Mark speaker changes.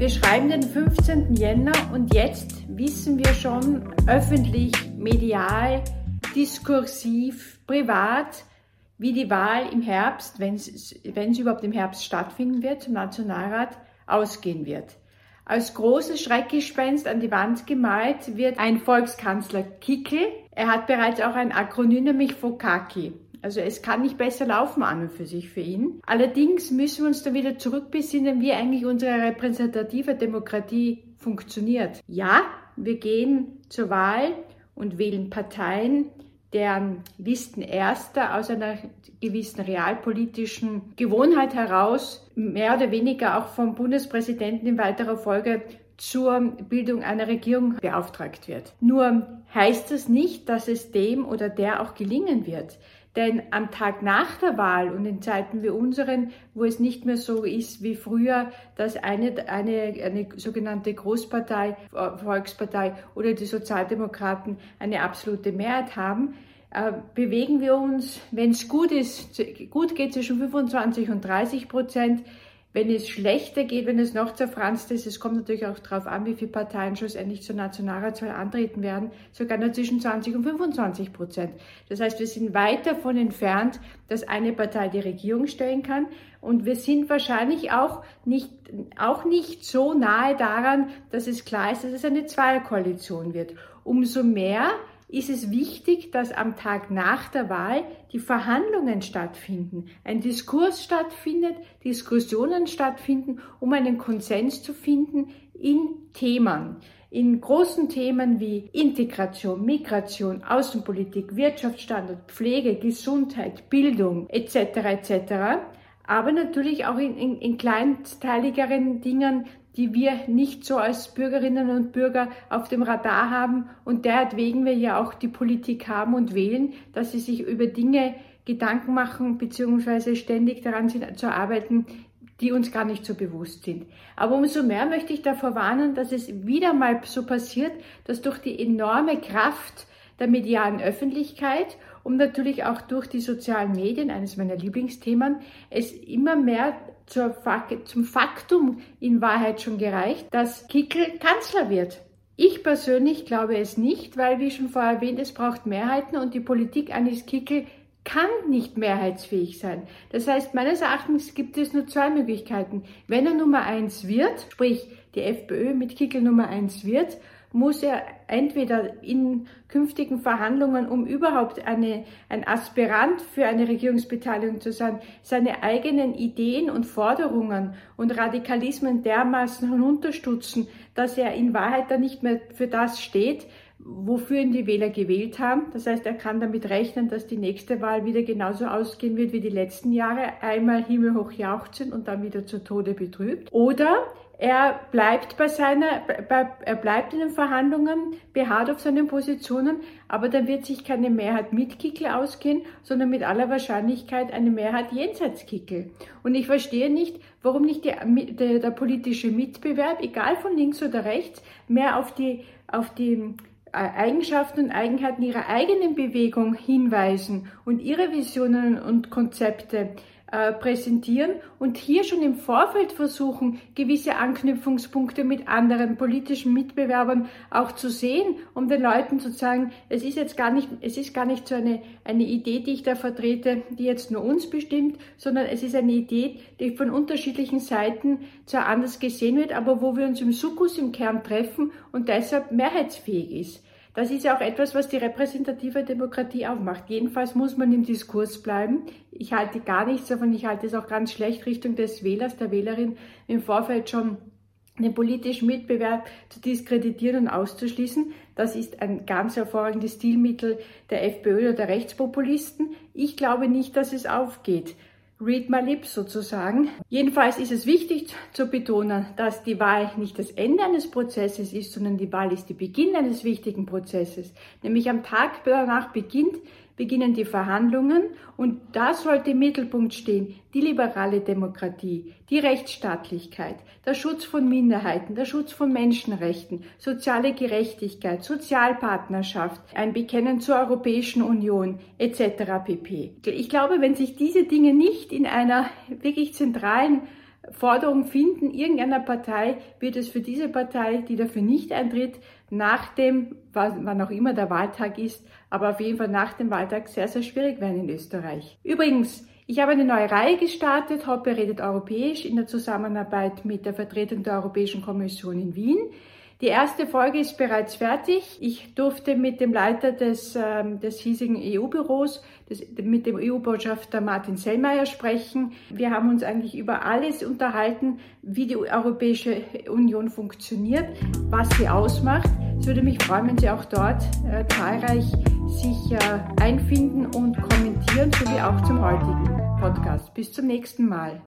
Speaker 1: Wir schreiben den 15. Jänner und jetzt wissen wir schon öffentlich, medial, diskursiv, privat, wie die Wahl im Herbst, wenn es überhaupt im Herbst stattfinden wird, zum Nationalrat ausgehen wird. Als großes Schreckgespenst an die Wand gemalt wird ein Volkskanzler Kickel. Er hat bereits auch ein Akronym, nämlich Fokaki. Also es kann nicht besser laufen an und für sich für ihn. Allerdings müssen wir uns dann wieder zurückbesinnen, wie eigentlich unsere repräsentative Demokratie funktioniert. Ja, wir gehen zur Wahl und wählen Parteien, deren Listen erster aus einer gewissen realpolitischen Gewohnheit heraus mehr oder weniger auch vom Bundespräsidenten in weiterer Folge zur Bildung einer Regierung beauftragt wird. Nur heißt das nicht, dass es dem oder der auch gelingen wird. Denn am Tag nach der Wahl und in Zeiten wie unseren, wo es nicht mehr so ist wie früher, dass eine, eine, eine sogenannte Großpartei, Volkspartei oder die Sozialdemokraten eine absolute Mehrheit haben, äh, bewegen wir uns, wenn es gut ist, gut geht zwischen 25 und 30 Prozent. Wenn es schlechter geht, wenn es noch zerfranst ist, es kommt natürlich auch darauf an, wie viele Parteien schlussendlich zur Nationalratswahl antreten werden, sogar nur zwischen 20 und 25 Prozent. Das heißt, wir sind weit davon entfernt, dass eine Partei die Regierung stellen kann. Und wir sind wahrscheinlich auch nicht, auch nicht so nahe daran, dass es klar ist, dass es eine Zweierkoalition wird. Umso mehr ist es wichtig, dass am Tag nach der Wahl die Verhandlungen stattfinden, ein Diskurs stattfindet, Diskussionen stattfinden, um einen Konsens zu finden in Themen. In großen Themen wie Integration, Migration, Außenpolitik, Wirtschaftsstandard, Pflege, Gesundheit, Bildung etc. etc. Aber natürlich auch in, in, in kleinteiligeren Dingen die wir nicht so als Bürgerinnen und Bürger auf dem Radar haben und deretwegen wir ja auch die Politik haben und wählen, dass sie sich über Dinge Gedanken machen bzw. ständig daran sind zu arbeiten, die uns gar nicht so bewusst sind. Aber umso mehr möchte ich davor warnen, dass es wieder mal so passiert, dass durch die enorme Kraft der medialen Öffentlichkeit und natürlich auch durch die sozialen Medien, eines meiner Lieblingsthemen, es immer mehr zur, zum Faktum in Wahrheit schon gereicht, dass Kickel Kanzler wird. Ich persönlich glaube es nicht, weil, wie schon vorher erwähnt, es braucht Mehrheiten und die Politik eines Kickel kann nicht mehrheitsfähig sein. Das heißt, meines Erachtens gibt es nur zwei Möglichkeiten. Wenn er Nummer eins wird, sprich die FPÖ mit Kickel Nummer eins wird, muss er entweder in künftigen Verhandlungen, um überhaupt eine, ein Aspirant für eine Regierungsbeteiligung zu sein, seine eigenen Ideen und Forderungen und Radikalismen dermaßen hinunterstutzen, dass er in Wahrheit dann nicht mehr für das steht, wofür ihn die Wähler gewählt haben. Das heißt, er kann damit rechnen, dass die nächste Wahl wieder genauso ausgehen wird wie die letzten Jahre. Einmal himmelhoch jauchzen und dann wieder zu Tode betrübt. Oder er bleibt bei seiner, er bleibt in den Verhandlungen, beharrt auf seinen Positionen, aber dann wird sich keine Mehrheit mit Kickel ausgehen, sondern mit aller Wahrscheinlichkeit eine Mehrheit jenseits Kickel. Und ich verstehe nicht, warum nicht die, der, der politische Mitbewerb, egal von links oder rechts, mehr auf die, auf die äh, Eigenschaften und Eigenheiten ihrer eigenen Bewegung hinweisen und ihre Visionen und Konzepte äh, präsentieren und hier schon im Vorfeld versuchen, gewisse Anknüpfungspunkte mit anderen politischen Mitbewerbern auch zu sehen, um den Leuten zu sagen, es ist jetzt gar nicht, es ist gar nicht so eine, eine Idee, die ich da vertrete, die jetzt nur uns bestimmt, sondern es ist eine Idee, die von unterschiedlichen Seiten zwar anders gesehen wird, aber wo wir uns im Sukkus im Kern treffen und deshalb mehrheitsfähig ist. Das ist ja auch etwas, was die repräsentative Demokratie aufmacht. Jedenfalls muss man im Diskurs bleiben. Ich halte gar nichts davon. Ich halte es auch ganz schlecht Richtung des Wählers, der Wählerin im Vorfeld schon den politischen Mitbewerb zu diskreditieren und auszuschließen. Das ist ein ganz hervorragendes Stilmittel der FPÖ oder der Rechtspopulisten. Ich glaube nicht, dass es aufgeht. Read my lips sozusagen. Jedenfalls ist es wichtig zu betonen, dass die Wahl nicht das Ende eines Prozesses ist, sondern die Wahl ist der Beginn eines wichtigen Prozesses. Nämlich am Tag danach beginnt beginnen die Verhandlungen und da sollte im Mittelpunkt stehen die liberale Demokratie, die Rechtsstaatlichkeit, der Schutz von Minderheiten, der Schutz von Menschenrechten, soziale Gerechtigkeit, Sozialpartnerschaft, ein Bekennen zur Europäischen Union etc. pp. Ich glaube, wenn sich diese Dinge nicht in einer wirklich zentralen Forderung finden irgendeiner Partei, wird es für diese Partei, die dafür nicht eintritt, nach dem, wann auch immer der Wahltag ist, aber auf jeden Fall nach dem Wahltag sehr, sehr schwierig werden in Österreich. Übrigens, ich habe eine neue Reihe gestartet, Hoppe redet europäisch, in der Zusammenarbeit mit der Vertretung der Europäischen Kommission in Wien. Die erste Folge ist bereits fertig. Ich durfte mit dem Leiter des, ähm, des hiesigen EU-Büros, mit dem EU-Botschafter Martin Sellmeier sprechen. Wir haben uns eigentlich über alles unterhalten, wie die Europäische Union funktioniert, was sie ausmacht. Es würde mich freuen, wenn Sie auch dort äh, zahlreich sich äh, einfinden und kommentieren, so wie auch zum heutigen Podcast. Bis zum nächsten Mal.